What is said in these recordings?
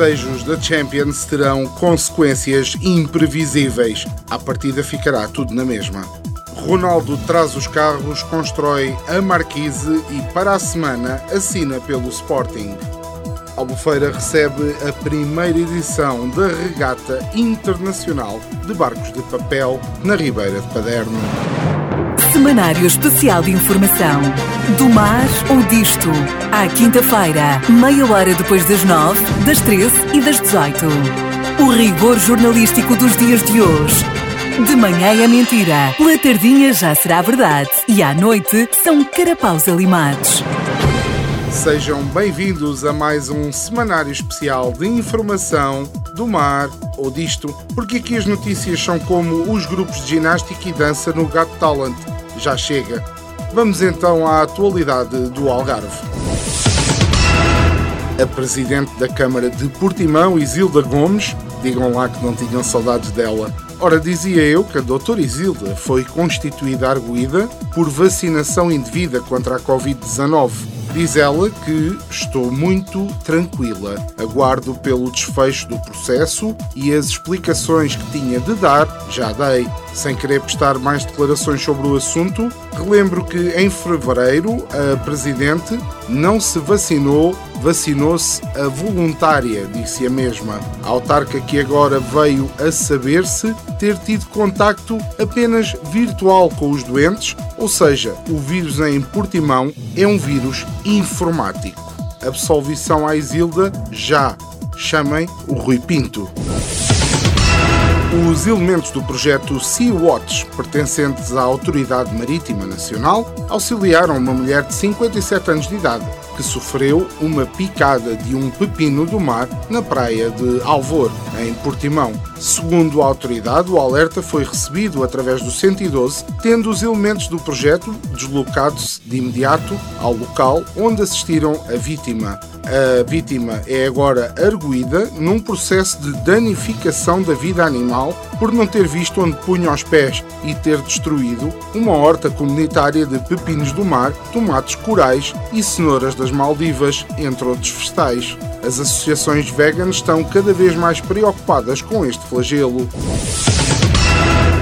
festejos da Champions terão consequências imprevisíveis. À partida ficará tudo na mesma. Ronaldo traz os carros, constrói a Marquise e para a semana assina pelo Sporting. Albufeira recebe a primeira edição da Regata Internacional de Barcos de Papel na Ribeira de Paderno. Semanário Especial de Informação. Do mar ou disto. À quinta-feira, meia hora depois das nove, das treze e das dezoito. O rigor jornalístico dos dias de hoje. De manhã é mentira, pela tardinha já será verdade e à noite são carapaus alimados. Sejam bem-vindos a mais um semanário especial de informação do mar ou disto, porque aqui as notícias são como os grupos de ginástica e dança no Got Talent. Já chega. Vamos então à atualidade do Algarve. A presidente da Câmara de Portimão, Isilda Gomes, digam lá que não tinham saudades dela. Ora, dizia eu que a doutora Isilda foi constituída arguída por vacinação indevida contra a Covid-19 Diz ela que estou muito tranquila. Aguardo pelo desfecho do processo e as explicações que tinha de dar já dei. Sem querer prestar mais declarações sobre o assunto, relembro que em fevereiro a Presidente não se vacinou, vacinou-se a voluntária, disse a mesma. A autarca que agora veio a saber-se ter tido contacto apenas virtual com os doentes, ou seja, o vírus em Portimão é um vírus informático. Absolvição à Isilda já. Chamem o Rui Pinto. Os elementos do projeto Sea-Watch, pertencentes à Autoridade Marítima Nacional, auxiliaram uma mulher de 57 anos de idade que sofreu uma picada de um pepino do mar na praia de Alvor, em Portimão. Segundo a autoridade, o alerta foi recebido através do 112, tendo os elementos do projeto deslocado-se de imediato ao local onde assistiram a vítima. A vítima é agora arguída num processo de danificação da vida animal por não ter visto onde punha os pés e ter destruído uma horta comunitária de pepinos do mar, tomates corais e cenouras das Maldivas, entre outros vegetais. As associações veganas estão cada vez mais preocupadas com este flagelo.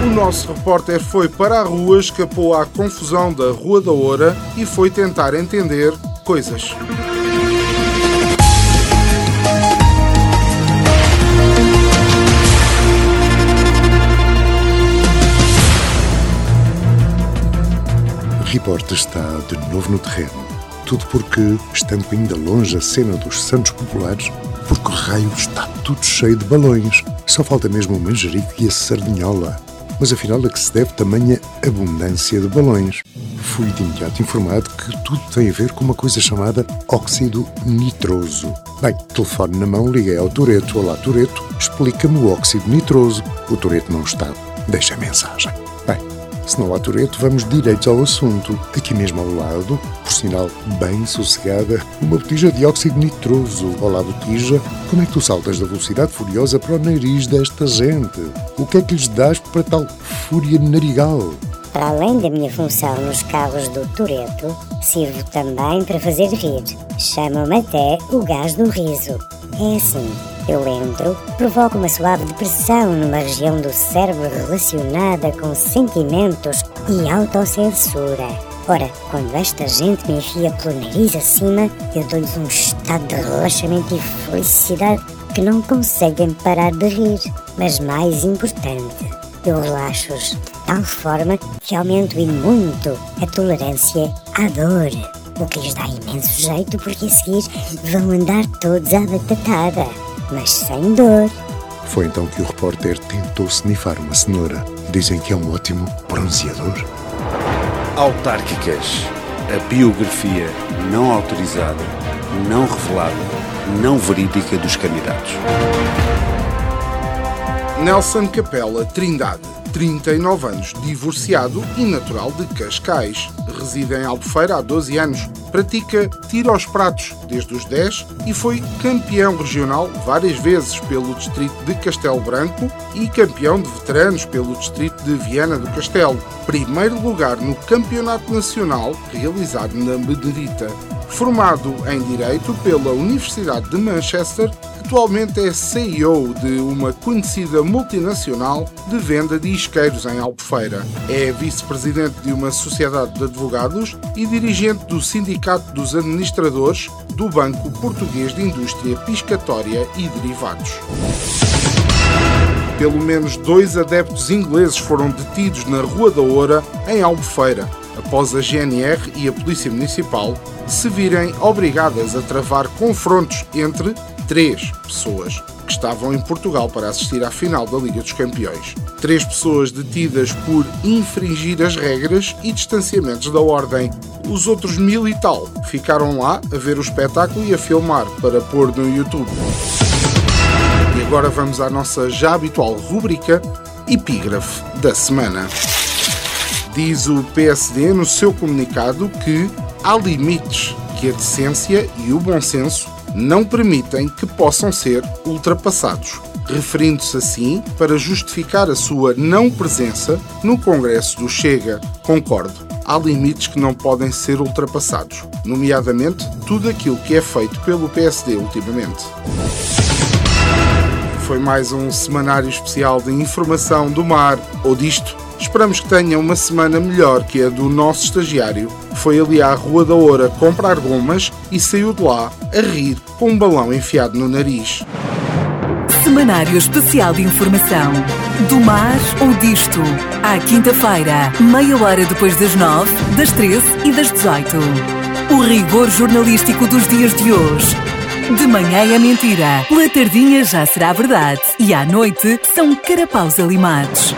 O nosso repórter foi para a rua, escapou à confusão da Rua da Oura e foi tentar entender coisas. Repórter está de novo no terreno. Tudo porque, estando ainda longe a cena dos Santos Populares, porque raio está tudo cheio de balões. Só falta mesmo o manjerico e a sardinhola. Mas afinal a que se deve tamanha abundância de balões? Fui de imediato informado que tudo tem a ver com uma coisa chamada óxido nitroso. Bem, telefone na mão, liguei ao Toreto. Olá, Toreto, explica-me o óxido nitroso. O Toreto não está. Deixa a mensagem. Bem, se não há Toreto, vamos direito ao assunto. Aqui mesmo ao lado, por sinal bem sossegada, uma botija de óxido nitroso. Olá, botija, como é que tu saltas da velocidade furiosa para o nariz desta gente? O que é que lhes dás para tal fúria narigal? Para além da minha função nos carros do Toreto, sirvo também para fazer rir. Chamam-me até o gás do riso. É assim, eu entro, provoco uma suave depressão numa região do cérebro relacionada com sentimentos e autocensura. Ora, quando esta gente me enfia pelo nariz acima, eu dou-lhes um estado de relaxamento e felicidade que não conseguem parar de rir. Mas mais importante, eu relaxo-os de tal forma que aumento e muito a tolerância à dor. O que lhes dá imenso jeito porque a seguir vão andar todos à batatada mas sem dor. Foi então que o repórter tentou snifar uma cenoura. Dizem que é um ótimo bronzeador. Autárquicas. A biografia não autorizada, não revelada, não verídica dos candidatos. Nelson Capela Trindade, 39 anos, divorciado e natural de Cascais. Reside em Albufeira há 12 anos. Pratica tiro aos pratos desde os 10 e foi campeão regional várias vezes pelo distrito de Castelo Branco e campeão de veteranos pelo distrito de Viana do Castelo. Primeiro lugar no campeonato nacional realizado na Medrita. Formado em Direito pela Universidade de Manchester, atualmente é CEO de uma conhecida multinacional de venda de isqueiros em Albufeira. É vice-presidente de uma sociedade de advogados e dirigente do Sindicato dos Administradores do Banco Português de Indústria Piscatória e Derivados. Pelo menos dois adeptos ingleses foram detidos na Rua da Oura, em Albufeira, após a GNR e a Polícia Municipal se virem obrigadas a travar confrontos entre três pessoas que estavam em Portugal para assistir à final da Liga dos Campeões. Três pessoas detidas por infringir as regras e distanciamentos da ordem. Os outros mil e tal ficaram lá a ver o espetáculo e a filmar para pôr no YouTube. E agora vamos à nossa já habitual rúbrica Epígrafe da Semana. Diz o PSD no seu comunicado que há limites que a decência e o bom senso não permitem que possam ser ultrapassados, referindo-se assim para justificar a sua não presença no Congresso do Chega. Concordo, há limites que não podem ser ultrapassados, nomeadamente tudo aquilo que é feito pelo PSD ultimamente. Foi mais um semanário especial de informação do mar ou disto. Esperamos que tenha uma semana melhor que a do nosso estagiário. Foi ali à Rua da Oura comprar gomas e saiu de lá a rir com um balão enfiado no nariz. Semanário Especial de Informação. Do mar ou disto. À quinta-feira, meia hora depois das nove, das treze e das dezoito. O rigor jornalístico dos dias de hoje. De manhã é mentira, pela tardinha já será verdade e à noite são carapaus alimados.